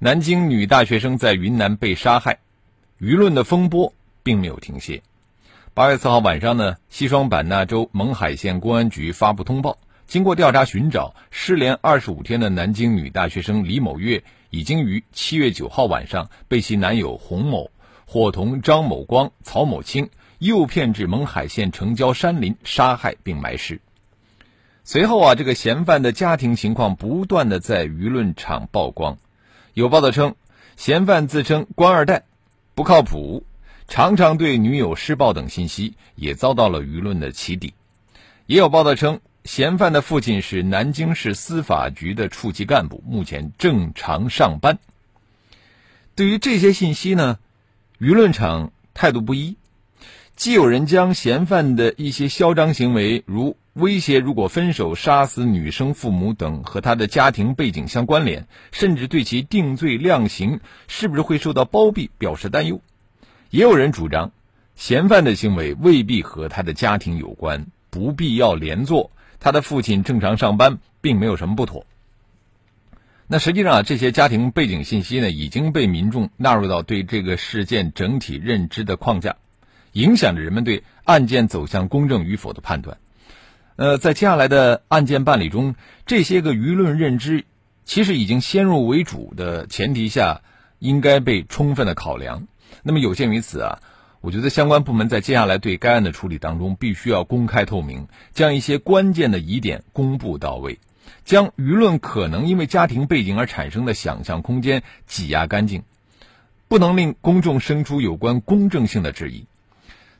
南京女大学生在云南被杀害，舆论的风波并没有停歇。八月四号晚上呢，西双版纳州勐海县公安局发布通报，经过调查寻找，失联二十五天的南京女大学生李某月，已经于七月九号晚上被其男友洪某伙同张某光、曹某清诱骗至勐海县城郊山林杀害并埋尸。随后啊，这个嫌犯的家庭情况不断的在舆论场曝光，有报道称，嫌犯自称官二代，不靠谱。常常对女友施暴等信息也遭到了舆论的起底，也有报道称，嫌犯的父亲是南京市司法局的处级干部，目前正常上班。对于这些信息呢，舆论场态度不一，既有人将嫌犯的一些嚣张行为，如威胁如果分手杀死女生父母等和他的家庭背景相关联，甚至对其定罪量刑是不是会受到包庇表示担忧。也有人主张，嫌犯的行为未必和他的家庭有关，不必要连坐。他的父亲正常上班，并没有什么不妥。那实际上啊，这些家庭背景信息呢，已经被民众纳入到对这个事件整体认知的框架，影响着人们对案件走向公正与否的判断。呃，在接下来的案件办理中，这些个舆论认知，其实已经先入为主的前提下，应该被充分的考量。那么有鉴于此啊，我觉得相关部门在接下来对该案的处理当中，必须要公开透明，将一些关键的疑点公布到位，将舆论可能因为家庭背景而产生的想象空间挤压干净，不能令公众生出有关公正性的质疑。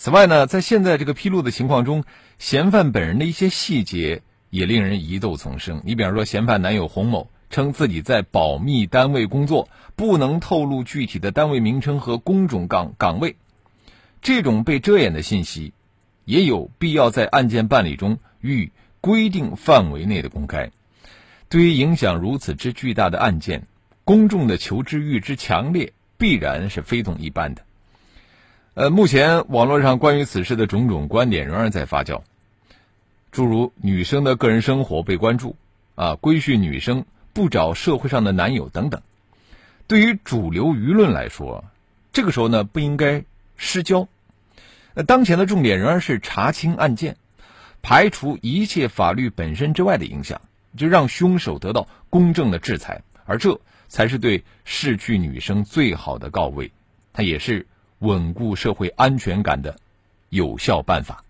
此外呢，在现在这个披露的情况中，嫌犯本人的一些细节也令人疑窦丛生。你比方说，嫌犯男友洪某。称自己在保密单位工作，不能透露具体的单位名称和工种岗岗位。这种被遮掩的信息，也有必要在案件办理中予以规定范围内的公开。对于影响如此之巨大的案件，公众的求知欲之强烈，必然是非同一般的。呃，目前网络上关于此事的种种观点仍然在发酵，诸如女生的个人生活被关注，啊，规训女生。不找社会上的男友等等，对于主流舆论来说，这个时候呢不应该失焦。那当前的重点仍然是查清案件，排除一切法律本身之外的影响，就让凶手得到公正的制裁，而这才是对逝去女生最好的告慰，它也是稳固社会安全感的有效办法。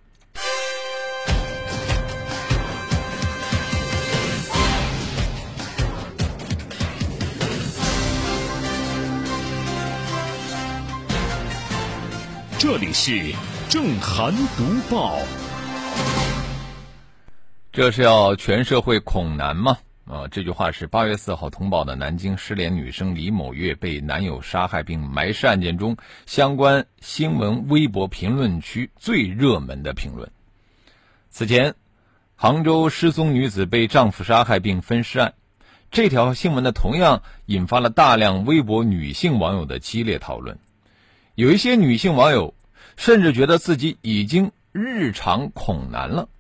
这里是正涵读报。这是要全社会恐男吗？啊，这句话是八月四号通报的南京失联女生李某月被男友杀害并埋尸案件中相关新闻微博评论区最热门的评论。此前，杭州失踪女子被丈夫杀害并分尸案，这条新闻呢，同样引发了大量微博女性网友的激烈讨论。有一些女性网友甚至觉得自己已经日常恐男了。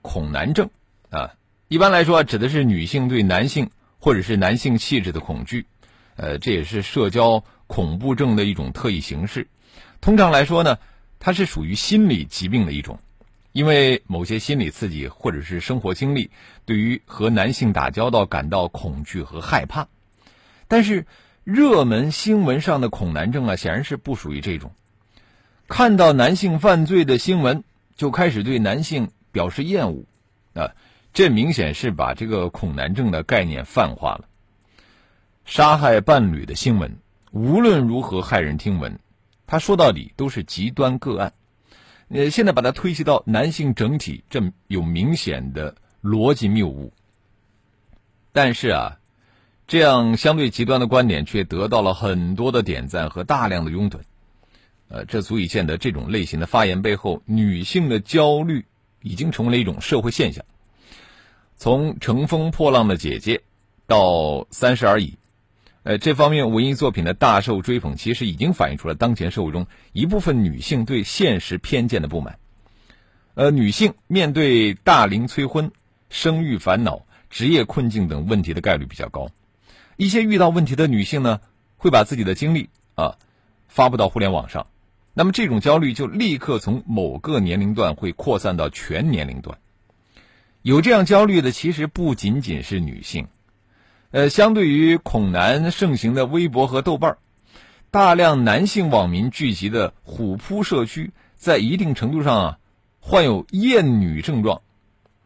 恐男症啊，一般来说指的是女性对男性或者是男性气质的恐惧，呃，这也是社交恐怖症的一种特异形式。通常来说呢，它是属于心理疾病的一种，因为某些心理刺激或者是生活经历，对于和男性打交道感到恐惧和害怕，但是。热门新闻上的恐男症啊，显然是不属于这种。看到男性犯罪的新闻，就开始对男性表示厌恶，啊，这明显是把这个恐男症的概念泛化了。杀害伴侣的新闻，无论如何骇人听闻，他说到底都是极端个案。呃，现在把它推及到男性整体，这有明显的逻辑谬误。但是啊。这样相对极端的观点却得到了很多的点赞和大量的拥趸。呃，这足以见得这种类型的发言背后，女性的焦虑已经成为了一种社会现象。从《乘风破浪的姐姐》到《三十而已》，呃，这方面文艺作品的大受追捧，其实已经反映出了当前社会中一部分女性对现实偏见的不满。呃，女性面对大龄催婚、生育烦恼、职业困境等问题的概率比较高。一些遇到问题的女性呢，会把自己的经历啊发布到互联网上。那么这种焦虑就立刻从某个年龄段会扩散到全年龄段。有这样焦虑的其实不仅仅是女性，呃，相对于恐男盛行的微博和豆瓣儿大量男性网民聚集的虎扑社区，在一定程度上啊，患有厌女症状，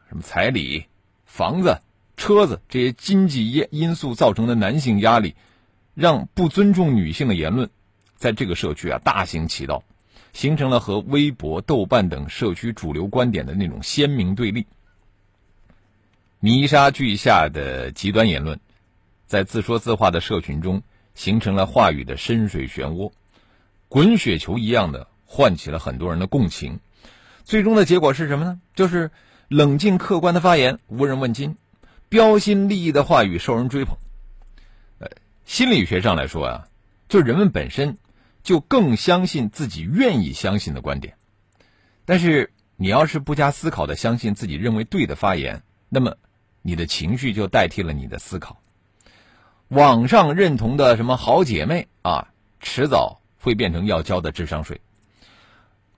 什么彩礼、房子、车子这些经济因因素造成的男性压力，让不尊重女性的言论。在这个社区啊，大行其道，形成了和微博、豆瓣等社区主流观点的那种鲜明对立。泥沙俱下的极端言论，在自说自话的社群中形成了话语的深水漩涡，滚雪球一样的唤起了很多人的共情。最终的结果是什么呢？就是冷静客观的发言无人问津，标新立异的话语受人追捧。呃，心理学上来说啊，就人们本身。就更相信自己愿意相信的观点，但是你要是不加思考的相信自己认为对的发言，那么你的情绪就代替了你的思考。网上认同的什么好姐妹啊，迟早会变成要交的智商税。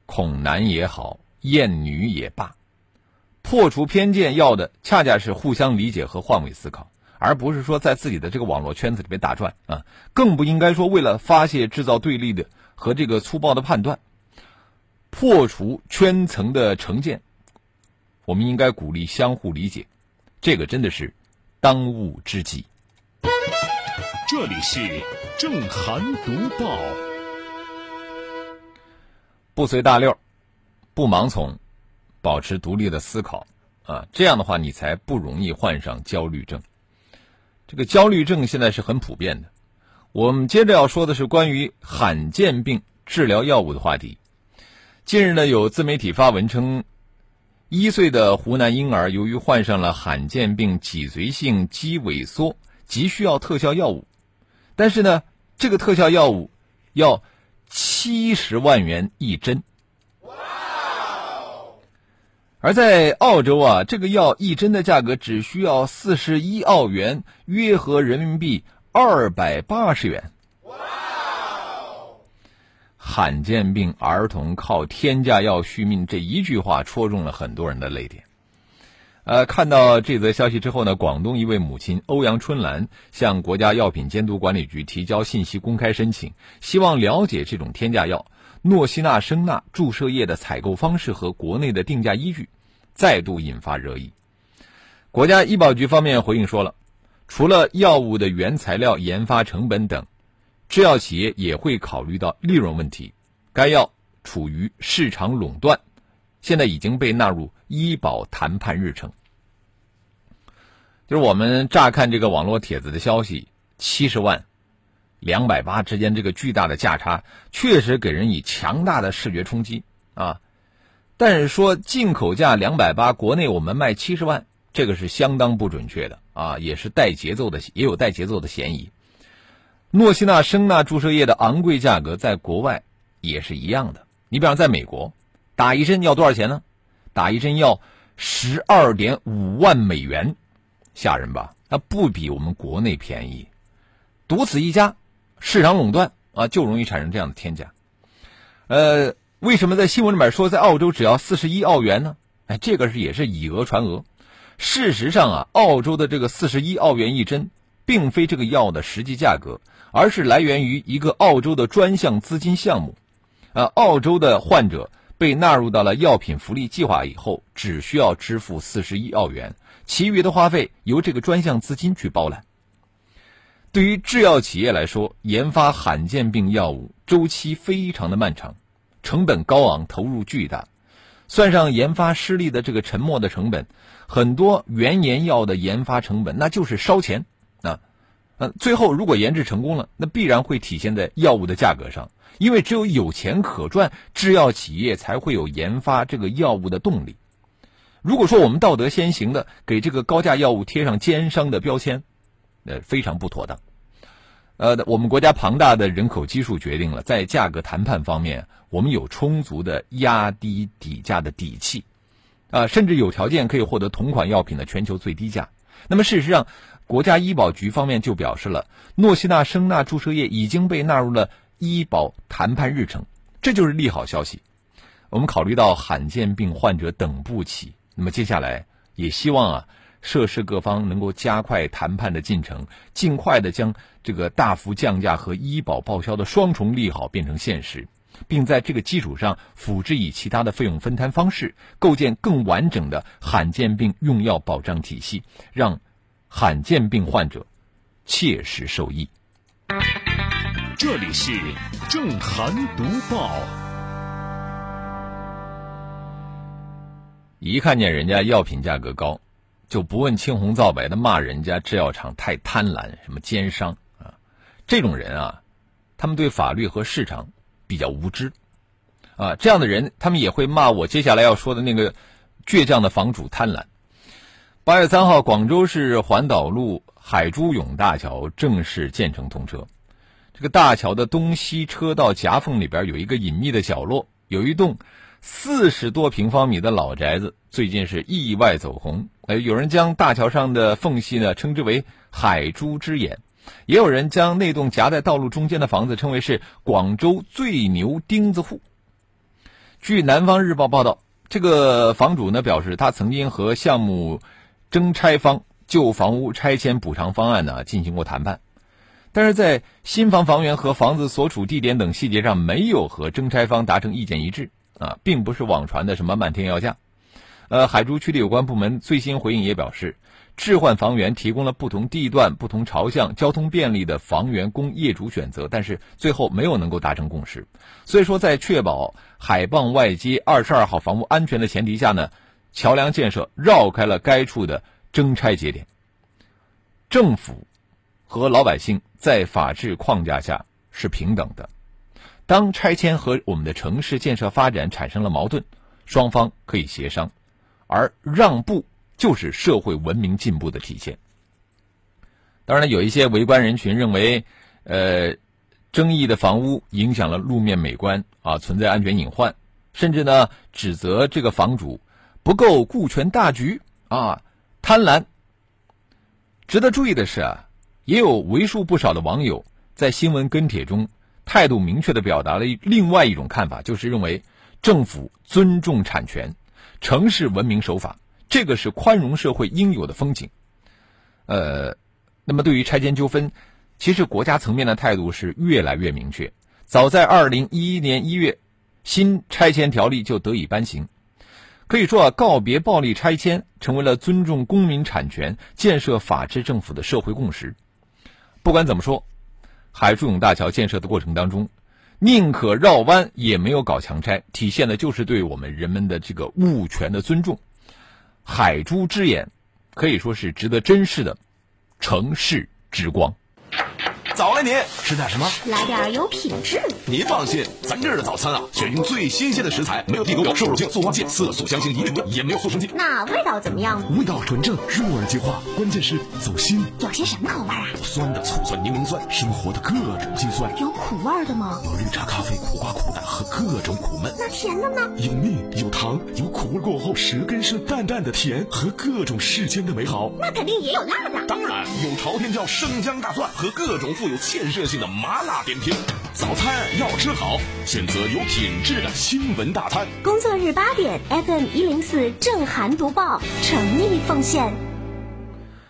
恐男也好，厌女也罢，破除偏见要的恰恰是互相理解和换位思考。而不是说在自己的这个网络圈子里面打转啊，更不应该说为了发泄制造对立的和这个粗暴的判断，破除圈层的成见。我们应该鼓励相互理解，这个真的是当务之急。这里是正涵读报，不随大溜，不盲从，保持独立的思考啊，这样的话你才不容易患上焦虑症。这个焦虑症现在是很普遍的。我们接着要说的是关于罕见病治疗药物的话题。近日呢，有自媒体发文称，一岁的湖南婴儿由于患上了罕见病脊髓性肌萎缩，急需要特效药物，但是呢，这个特效药物要七十万元一针。而在澳洲啊，这个药一针的价格只需要四十一澳元，约合人民币二百八十元。哇罕见病儿童靠天价药续命，这一句话戳中了很多人的泪点。呃，看到这则消息之后呢，广东一位母亲欧阳春兰向国家药品监督管理局提交信息公开申请，希望了解这种天价药。诺西那生钠注射液的采购方式和国内的定价依据，再度引发热议。国家医保局方面回应说了，除了药物的原材料研发成本等，制药企业也会考虑到利润问题。该药处于市场垄断，现在已经被纳入医保谈判日程。就是我们乍看这个网络帖子的消息，七十万。两百八之间这个巨大的价差，确实给人以强大的视觉冲击啊！但是说进口价两百八，国内我们卖七十万，这个是相当不准确的啊，也是带节奏的，也有带节奏的嫌疑。诺西那生钠注射液的昂贵价格，在国外也是一样的。你比方在美国，打一针要多少钱呢？打一针要十二点五万美元，吓人吧？那不比我们国内便宜，独此一家。市场垄断啊，就容易产生这样的天价。呃，为什么在新闻里面说在澳洲只要四十一澳元呢？哎，这个是也是以讹传讹。事实上啊，澳洲的这个四十一澳元一针，并非这个药的实际价格，而是来源于一个澳洲的专项资金项目。啊，澳洲的患者被纳入到了药品福利计划以后，只需要支付四十一澳元，其余的花费由这个专项资金去包揽。对于制药企业来说，研发罕见病药物周期非常的漫长，成本高昂，投入巨大。算上研发失利的这个沉没的成本，很多原研药的研发成本那就是烧钱！呃，最后如果研制成功了，那必然会体现在药物的价格上，因为只有有钱可赚，制药企业才会有研发这个药物的动力。如果说我们道德先行的给这个高价药物贴上奸商的标签，呃，非常不妥当。呃，我们国家庞大的人口基数决定了，在价格谈判方面，我们有充足的压低底价的底气，啊，甚至有条件可以获得同款药品的全球最低价。那么事实上，国家医保局方面就表示了，诺西那生钠注射液已经被纳入了医保谈判日程，这就是利好消息。我们考虑到罕见病患者等不起。那么接下来也希望啊，涉事各方能够加快谈判的进程，尽快的将这个大幅降价和医保报销的双重利好变成现实，并在这个基础上辅之以其他的费用分摊方式，构建更完整的罕见病用药保障体系，让罕见病患者切实受益。这里是正涵读报。一看见人家药品价格高，就不问青红皂白的骂人家制药厂太贪婪，什么奸商啊！这种人啊，他们对法律和市场比较无知啊。这样的人，他们也会骂我接下来要说的那个倔强的房主贪婪。八月三号，广州市环岛路海珠涌大桥正式建成通车。这个大桥的东西车道夹缝里边有一个隐秘的角落，有一栋。四十多平方米的老宅子最近是意外走红，呃，有人将大桥上的缝隙呢称之为“海珠之眼”，也有人将那栋夹在道路中间的房子称为是广州最牛钉子户。据南方日报报道，这个房主呢表示，他曾经和项目征拆方就房屋拆迁补偿方案呢进行过谈判，但是在新房房源和房子所处地点等细节上没有和征拆方达成意见一致。啊，并不是网传的什么漫天要价。呃，海珠区的有关部门最新回应也表示，置换房源提供了不同地段、不同朝向、交通便利的房源供业主选择，但是最后没有能够达成共识。所以说，在确保海傍外街二十二号房屋安全的前提下呢，桥梁建设绕开了该处的征拆节点。政府和老百姓在法治框架下是平等的。当拆迁和我们的城市建设发展产生了矛盾，双方可以协商，而让步就是社会文明进步的体现。当然了，有一些围观人群认为，呃，争议的房屋影响了路面美观啊，存在安全隐患，甚至呢指责这个房主不够顾全大局啊，贪婪。值得注意的是啊，也有为数不少的网友在新闻跟帖中。态度明确的表达了另外一种看法，就是认为政府尊重产权，城市文明守法，这个是宽容社会应有的风景。呃，那么对于拆迁纠纷，其实国家层面的态度是越来越明确。早在二零一一年一月，新拆迁条例就得以颁行。可以说啊，告别暴力拆迁，成为了尊重公民产权、建设法治政府的社会共识。不管怎么说。海珠涌大桥建设的过程当中，宁可绕弯也没有搞强拆，体现的就是对我们人们的这个物权的尊重。海珠之眼，可以说是值得珍视的城市之光。早了，您吃点什么？来点有品质。您放心，咱这儿的早餐啊，选用最新鲜的食材，没有地沟油、瘦肉精、塑化剂、色素、香精一律不也没有速成剂。那味道怎么样？味道纯正，入耳即化，关键是走心。有些什么口味啊？有酸的、醋酸、柠檬酸，生活的各种辛酸。有苦味的吗？有绿茶、咖啡、苦瓜、苦胆和各种苦闷。那甜的呢？有蜜，有糖，有苦味过后舌根是淡淡的甜和各种世间的美好。那肯定也有辣的。当然有朝天椒、生姜、大蒜和各种富有建设性的。麻辣点评，早餐要吃好，选择有品质的新闻大餐。工作日八点，FM 一零四正涵读报，诚意奉献。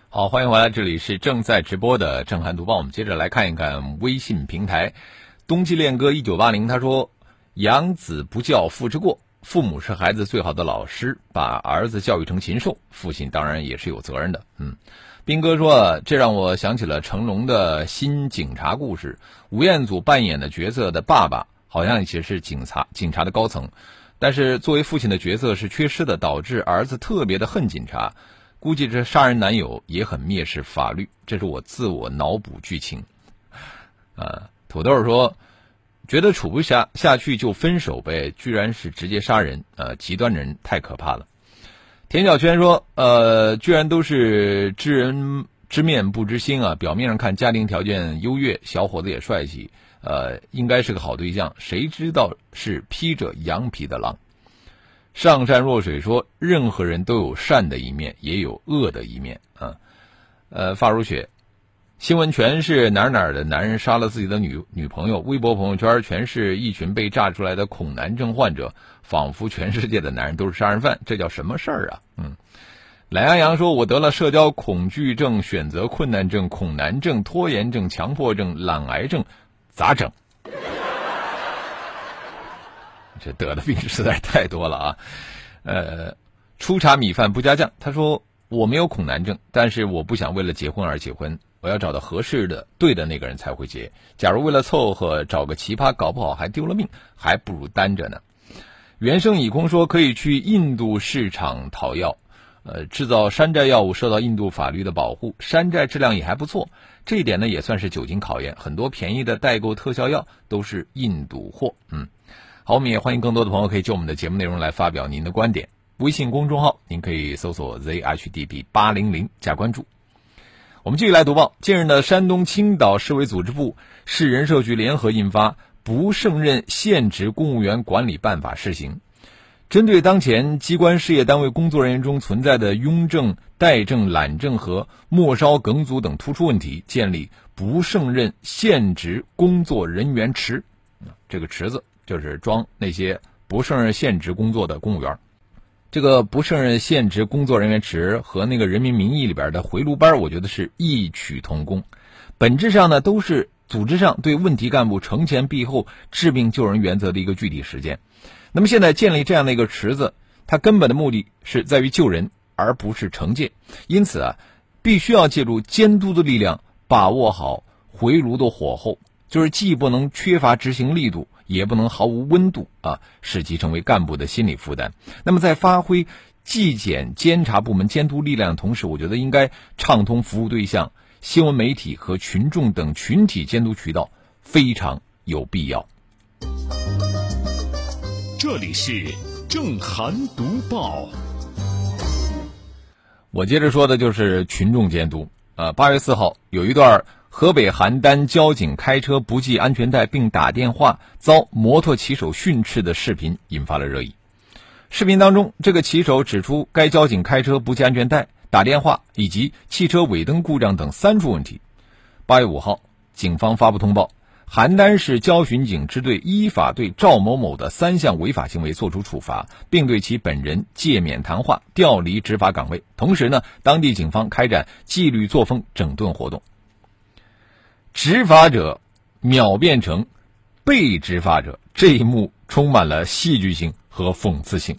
好，欢迎回来，这里是正在直播的正涵读报。我们接着来看一看微信平台，冬季恋歌一九八零，他说：“养子不教，父之过。父母是孩子最好的老师，把儿子教育成禽兽，父亲当然也是有责任的。”嗯。斌哥说：“这让我想起了成龙的新警察故事。吴彦祖扮演的角色的爸爸好像也是警察，警察的高层，但是作为父亲的角色是缺失的，导致儿子特别的恨警察。估计这杀人男友也很蔑视法律，这是我自我脑补剧情。啊，土豆说，觉得处不下下去就分手呗，居然是直接杀人，呃，极端人太可怕了。田小圈说，呃，居然都是知人知面不知心啊，表面上看家庭条件优越，小伙子也帅气，呃，应该是个好对象，谁知道是披着羊皮的狼。上善若水说，任何人都有善的一面，也有恶的一面啊。呃，发如雪，新闻全是哪哪的男人杀了自己的女女朋友，微博朋友圈全是一群被炸出来的恐男症患者，仿佛全世界的男人都是杀人犯，这叫什么事儿啊？嗯，懒羊羊说，我得了社交恐惧症、选择困难症、恐男症、拖延症、强迫症、懒癌症，咋整？这得的病实在太多了啊！呃，初茶米饭不加酱。他说我没有恐男症，但是我不想为了结婚而结婚，我要找到合适的、对的那个人才会结。假如为了凑合找个奇葩，搞不好还丢了命，还不如单着呢。原生已空说可以去印度市场讨药，呃，制造山寨药物受到印度法律的保护，山寨质量也还不错。这一点呢也算是久经考验，很多便宜的代购特效药都是印度货。嗯。好，我们也欢迎更多的朋友可以就我们的节目内容来发表您的观点。微信公众号您可以搜索 zhdb 八零零加关注。我们继续来读报。近日呢，山东青岛市委组织部、市人社局联合印发《不胜任现职公务员管理办法》试行，针对当前机关事业单位工作人员中存在的庸政、怠政、懒政和末梢梗阻等突出问题，建立不胜任现职工作人员池。这个池子。就是装那些不胜任现职工作的公务员，这个不胜任现职工作人员池和那个人民名义里边的回炉班，我觉得是异曲同工，本质上呢都是组织上对问题干部惩前毖后、治病救人原则的一个具体实践。那么现在建立这样的一个池子，它根本的目的是在于救人，而不是惩戒。因此啊，必须要借助监督的力量，把握好回炉的火候，就是既不能缺乏执行力度。也不能毫无温度啊，使其成为干部的心理负担。那么，在发挥纪检监察部门监督力量的同时，我觉得应该畅通服务对象、新闻媒体和群众等群体监督渠道，非常有必要。这里是正涵读报，我接着说的就是群众监督啊。八月四号有一段。河北邯郸交警开车不系安全带并打电话遭摩托骑手训斥的视频引发了热议。视频当中，这个骑手指出该交警开车不系安全带、打电话以及汽车尾灯故障等三处问题。八月五号，警方发布通报，邯郸市交巡警支队依法对赵某某的三项违法行为作出处罚，并对其本人诫勉谈话、调离执法岗位。同时呢，当地警方开展纪律作风整顿活动。执法者秒变成被执法者，这一幕充满了戏剧性和讽刺性。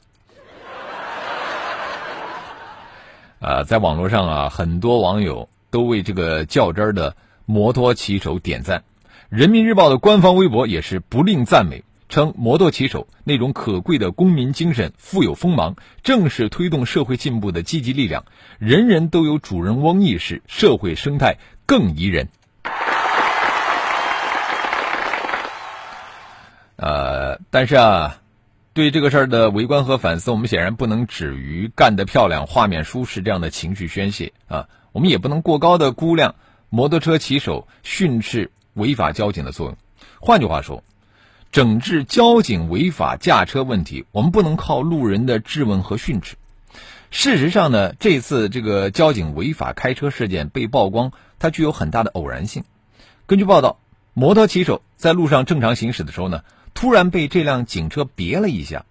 啊，在网络上啊，很多网友都为这个较真儿的摩托骑手点赞。人民日报的官方微博也是不吝赞美，称摩托骑手那种可贵的公民精神、富有锋芒，正是推动社会进步的积极力量。人人都有主人翁意识，社会生态更宜人。呃，但是啊，对这个事儿的围观和反思，我们显然不能止于干得漂亮、画面舒适这样的情绪宣泄啊。我们也不能过高的估量摩托车骑手训斥违法交警的作用。换句话说，整治交警违法驾车问题，我们不能靠路人的质问和训斥。事实上呢，这次这个交警违法开车事件被曝光，它具有很大的偶然性。根据报道，摩托骑手在路上正常行驶的时候呢。突然被这辆警车别了一下，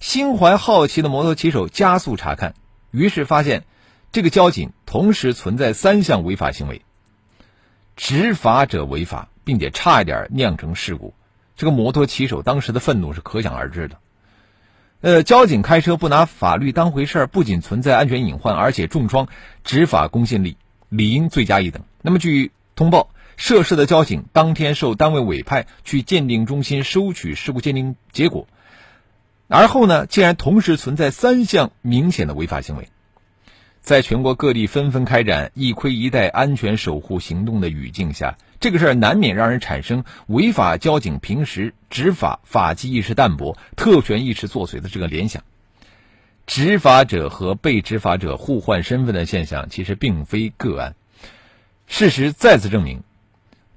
心怀好奇的摩托骑手加速查看，于是发现这个交警同时存在三项违法行为。执法者违法，并且差一点酿成事故，这个摩托骑手当时的愤怒是可想而知的。呃，交警开车不拿法律当回事儿，不仅存在安全隐患，而且重创执法公信力，理应罪加一等。那么，据通报。涉事的交警当天受单位委派去鉴定中心收取事故鉴定结果，而后呢，竟然同时存在三项明显的违法行为。在全国各地纷纷开展“一盔一带”安全守护行动的语境下，这个事儿难免让人产生违法交警平时执法法纪意识淡薄、特权意识作祟的这个联想。执法者和被执法者互换身份的现象其实并非个案。事实再次证明，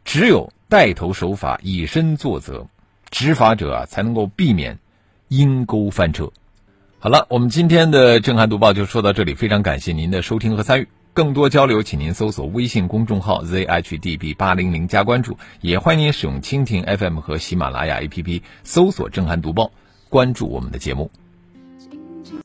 只有带头守法、以身作则，执法者啊才能够避免阴沟翻车。好了，我们今天的震撼读报就说到这里，非常感谢您的收听和参与。更多交流，请您搜索微信公众号 zhdb 八零零加关注，也欢迎您使用蜻蜓 FM 和喜马拉雅 APP 搜索震撼读报，关注我们的节目。